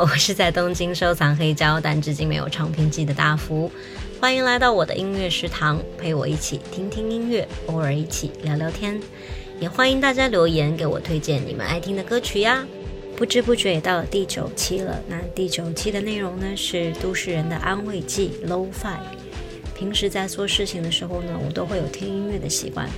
我是在东京收藏黑胶但至今没有唱片机的大福，欢迎来到我的音乐食堂，陪我一起听听音乐，偶尔一起聊聊天，也欢迎大家留言给我推荐你们爱听的歌曲呀。不知不觉也到了第九期了，那第九期的内容呢是都市人的安慰剂 Low Five。平时在做事情的时候呢，我都会有听音乐的习惯，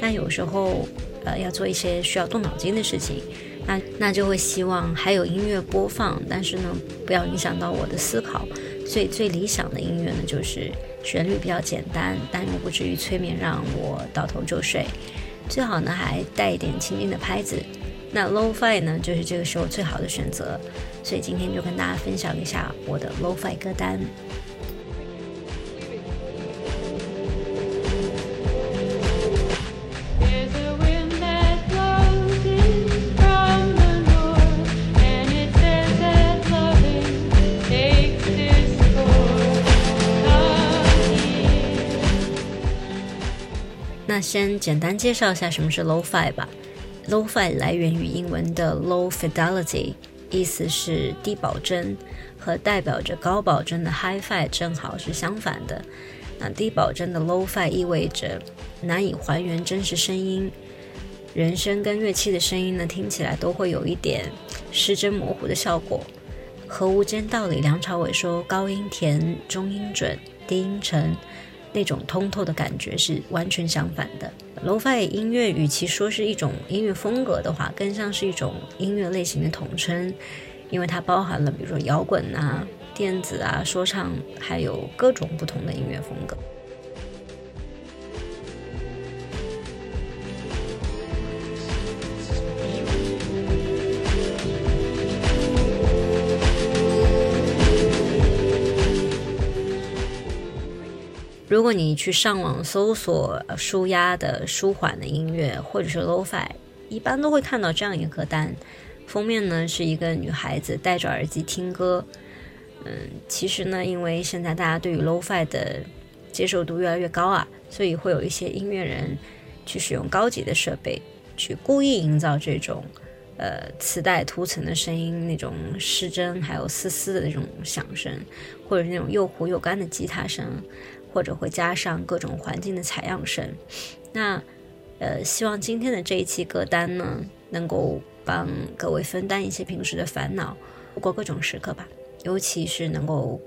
但有时候呃要做一些需要动脑筋的事情。那那就会希望还有音乐播放，但是呢，不要影响到我的思考。所以最理想的音乐呢，就是旋律比较简单，但又不至于催眠让我倒头就睡。最好呢还带一点轻轻的拍子。那 Lo-Fi 呢，就是这个时候最好的选择。所以今天就跟大家分享一下我的 Lo-Fi 歌单。先简单介绍一下什么是 low-fi 吧。low-fi 来源于英文的 Low Fidelity，意思是低保真，和代表着高保真的 Hi-Fi 正好是相反的。那低保真的 low-fi 意味着难以还原真实声音，人声跟乐器的声音呢听起来都会有一点失真模糊的效果，和《无间道》里梁朝伟说高音甜、中音准、低音沉。那种通透的感觉是完全相反的。Lo-Fi 音乐与其说是一种音乐风格的话，更像是一种音乐类型的统称，因为它包含了比如说摇滚啊、电子啊、说唱，还有各种不同的音乐风格。如果你去上网搜索舒压的、舒缓的音乐，或者是 Lo-Fi，一般都会看到这样一个歌单。封面呢是一个女孩子戴着耳机听歌。嗯，其实呢，因为现在大家对于 Lo-Fi 的接受度越来越高啊，所以会有一些音乐人去使用高级的设备，去故意营造这种呃磁带涂层的声音，那种失真还有嘶嘶的那种响声，或者是那种又糊又干的吉他声。或者会加上各种环境的采样声，那呃，希望今天的这一期歌单呢，能够帮各位分担一些平时的烦恼，度过各种时刻吧。尤其是能够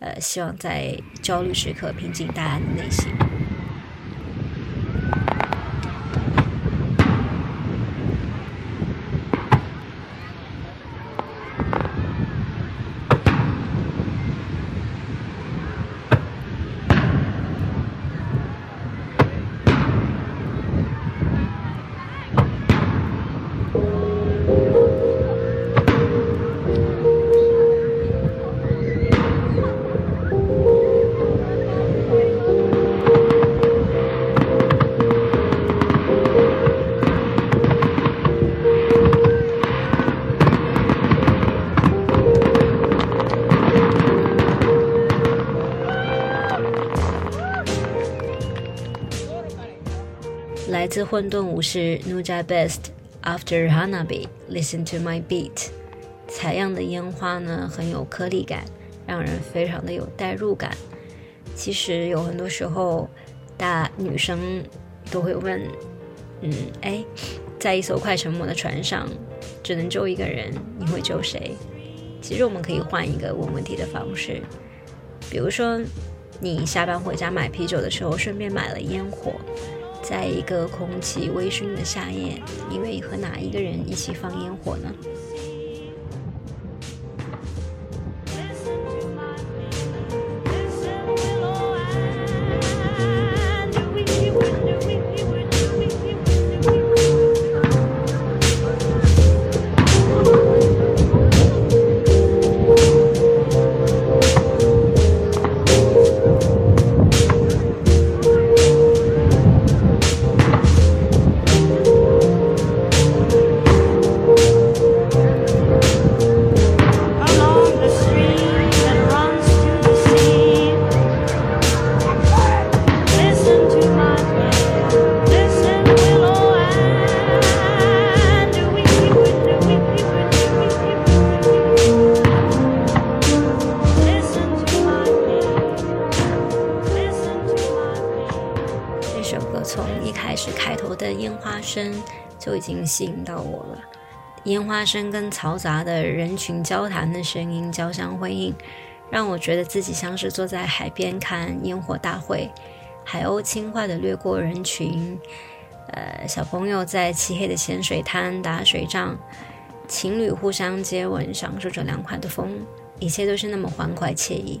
呃，希望在焦虑时刻平静大家的内心。来自混沌武士 Nuja Best After Hanabi，Listen to my beat。采样的烟花呢，很有颗粒感，让人非常的有代入感。其实有很多时候，大女生都会问，嗯，哎，在一艘快沉没的船上，只能救一个人，你会救谁？其实我们可以换一个问问题的方式，比如说，你下班回家买啤酒的时候，顺便买了烟火。在一个空气微醺的夏夜，你愿意和哪一个人一起放烟火呢？吸引到我了。烟花声跟嘈杂的人群交谈的声音交相辉映，让我觉得自己像是坐在海边看烟火大会，海鸥轻快地掠过人群，呃，小朋友在漆黑的浅水滩打水仗，情侣互相接吻，享受着凉快的风，一切都是那么欢快惬意。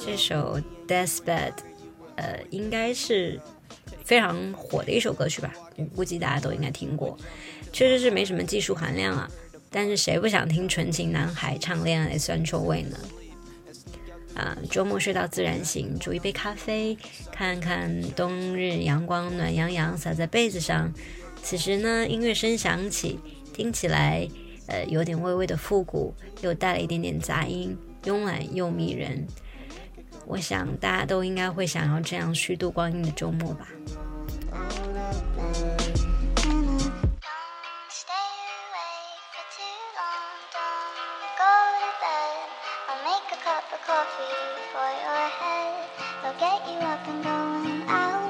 这首 Deathbed，呃，应该是非常火的一首歌曲吧？我估计大家都应该听过。确实是没什么技术含量啊，但是谁不想听纯情男孩唱恋爱的酸臭味呢？啊，周末睡到自然醒，煮一杯咖啡，看看冬日阳光暖洋洋洒在被子上。此时呢，音乐声响起，听起来。呃，有点微微的复古，又带了一点点杂音，慵懒又迷人。我想大家都应该会想要这样虚度光阴的周末吧。been going out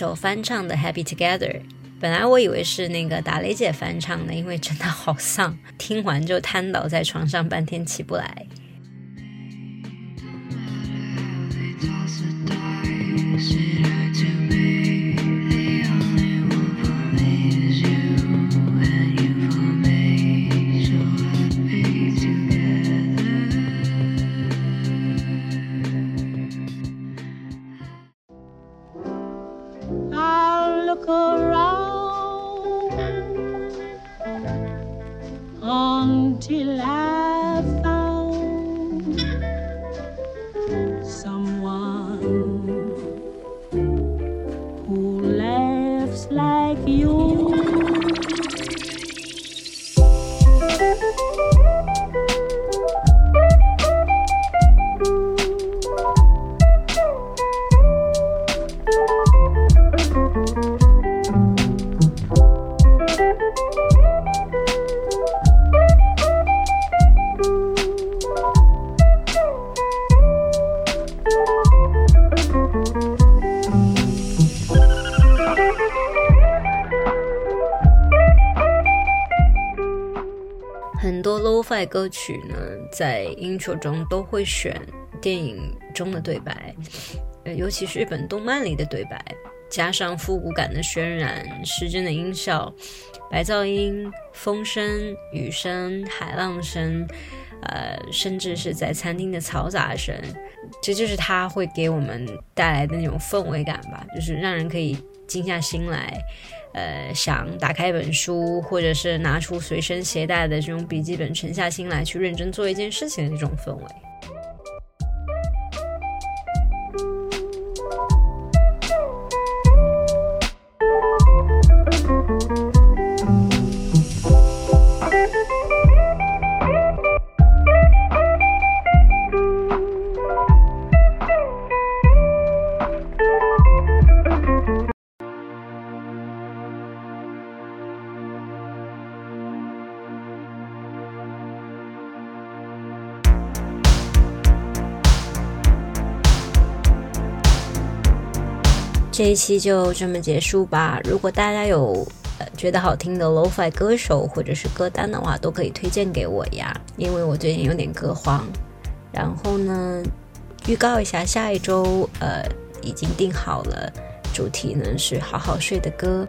首翻唱的《Happy Together》。本来我以为是那个打雷姐翻唱的，因为真的好丧，听完就瘫倒在床上半天起不来。歌曲呢，在 intro 中都会选电影中的对白，尤其是日本动漫里的对白，加上复古感的渲染、失真的音效、白噪音、风声、雨声、海浪声，呃，甚至是在餐厅的嘈杂声，这就是它会给我们带来的那种氛围感吧，就是让人可以静下心来。呃，想打开一本书，或者是拿出随身携带的这种笔记本，沉下心来去认真做一件事情的那种氛围。这一期就这么结束吧。如果大家有呃觉得好听的 Lo-Fi 歌手或者是歌单的话，都可以推荐给我呀，因为我最近有点歌荒。然后呢，预告一下，下一周呃已经定好了，主题呢是好好睡的歌。